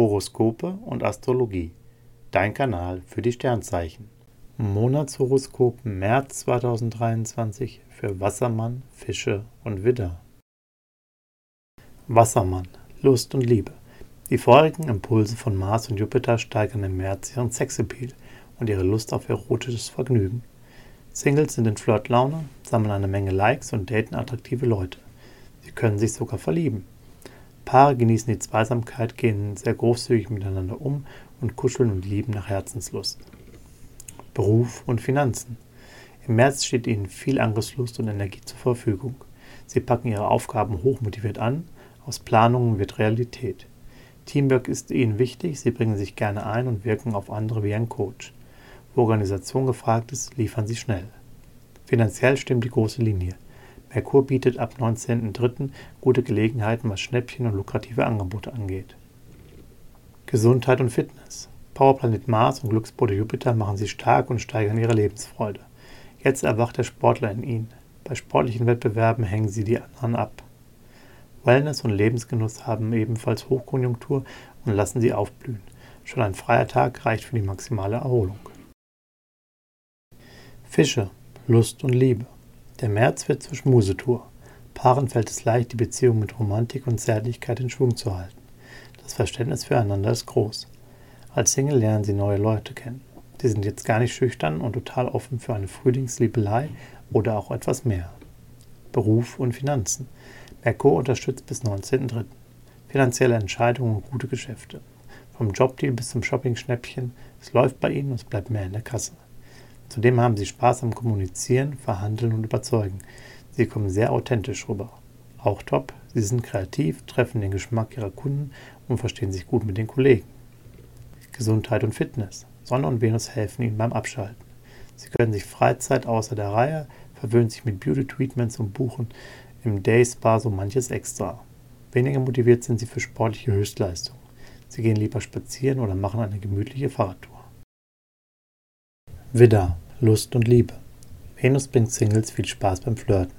Horoskope und Astrologie. Dein Kanal für die Sternzeichen. Monatshoroskop März 2023 für Wassermann, Fische und Widder. Wassermann, Lust und Liebe. Die feurigen Impulse von Mars und Jupiter steigern im März ihren Sexappeal und ihre Lust auf erotisches Vergnügen. Singles sind in Flirtlaune, sammeln eine Menge Likes und daten attraktive Leute. Sie können sich sogar verlieben. Paare genießen die Zweisamkeit, gehen sehr großzügig miteinander um und kuscheln und lieben nach Herzenslust. Beruf und Finanzen. Im März steht ihnen viel Angriffslust und Energie zur Verfügung. Sie packen ihre Aufgaben hochmotiviert an, aus Planungen wird Realität. Teamwork ist ihnen wichtig, sie bringen sich gerne ein und wirken auf andere wie ein Coach. Wo Organisation gefragt ist, liefern sie schnell. Finanziell stimmt die große Linie. Merkur bietet ab 19.03. gute Gelegenheiten, was Schnäppchen und lukrative Angebote angeht. Gesundheit und Fitness. Powerplanet Mars und Glücksbote Jupiter machen sie stark und steigern ihre Lebensfreude. Jetzt erwacht der Sportler in ihnen. Bei sportlichen Wettbewerben hängen sie die anderen ab. Wellness und Lebensgenuss haben ebenfalls Hochkonjunktur und lassen sie aufblühen. Schon ein freier Tag reicht für die maximale Erholung. Fische, Lust und Liebe. Der März wird zur Schmusetour. Paaren fällt es leicht, die Beziehung mit Romantik und Zärtlichkeit in Schwung zu halten. Das Verständnis füreinander ist groß. Als Single lernen sie neue Leute kennen. Sie sind jetzt gar nicht schüchtern und total offen für eine Frühlingsliebelei oder auch etwas mehr. Beruf und Finanzen. Merkur unterstützt bis 19.03. Finanzielle Entscheidungen und gute Geschäfte. Vom Jobdeal bis zum Shopping-Schnäppchen, es läuft bei ihnen und es bleibt mehr in der Kasse. Zudem haben sie Spaß am Kommunizieren, Verhandeln und Überzeugen. Sie kommen sehr authentisch rüber. Auch top, sie sind kreativ, treffen den Geschmack ihrer Kunden und verstehen sich gut mit den Kollegen. Gesundheit und Fitness. Sonne und Venus helfen ihnen beim Abschalten. Sie können sich Freizeit außer der Reihe, verwöhnen sich mit Beauty-Treatments und buchen im Day Spa so manches extra. Weniger motiviert sind sie für sportliche Höchstleistungen. Sie gehen lieber spazieren oder machen eine gemütliche Fahrradtour. Widder, Lust und Liebe. Venus bringt Singles viel Spaß beim Flirten.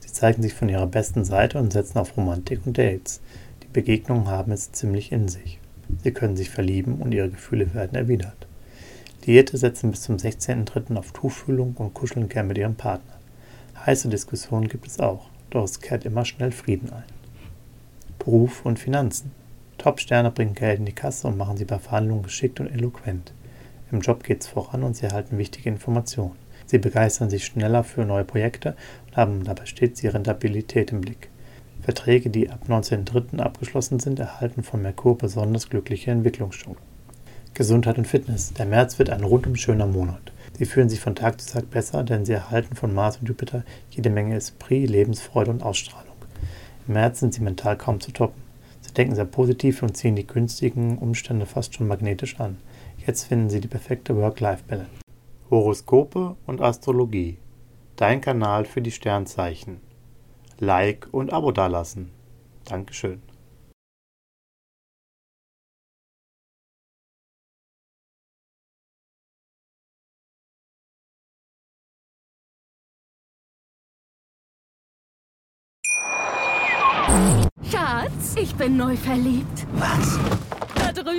Sie zeigen sich von ihrer besten Seite und setzen auf Romantik und Dates. Die Begegnungen haben es ziemlich in sich. Sie können sich verlieben und ihre Gefühle werden erwidert. Diete setzen bis zum 16.03. auf Tuchfühlung und kuscheln gern mit ihrem Partner. Heiße Diskussionen gibt es auch, doch es kehrt immer schnell Frieden ein. Beruf und Finanzen. Top-Sterne bringen Geld in die Kasse und machen sie bei Verhandlungen geschickt und eloquent. Im Job geht es voran und sie erhalten wichtige Informationen. Sie begeistern sich schneller für neue Projekte und haben dabei stets die Rentabilität im Blick. Verträge, die ab 19.03. abgeschlossen sind, erhalten von Merkur besonders glückliche Entwicklungschancen. Gesundheit und Fitness. Der März wird ein rundum schöner Monat. Sie fühlen sich von Tag zu Tag besser, denn sie erhalten von Mars und Jupiter jede Menge Esprit, Lebensfreude und Ausstrahlung. Im März sind sie mental kaum zu toppen. Sie denken sehr positiv und ziehen die günstigen Umstände fast schon magnetisch an. Jetzt finden Sie die perfekte Work-Life-Balance. Horoskope und Astrologie. Dein Kanal für die Sternzeichen. Like und Abo dalassen. Dankeschön. Schatz, ich bin neu verliebt. Was?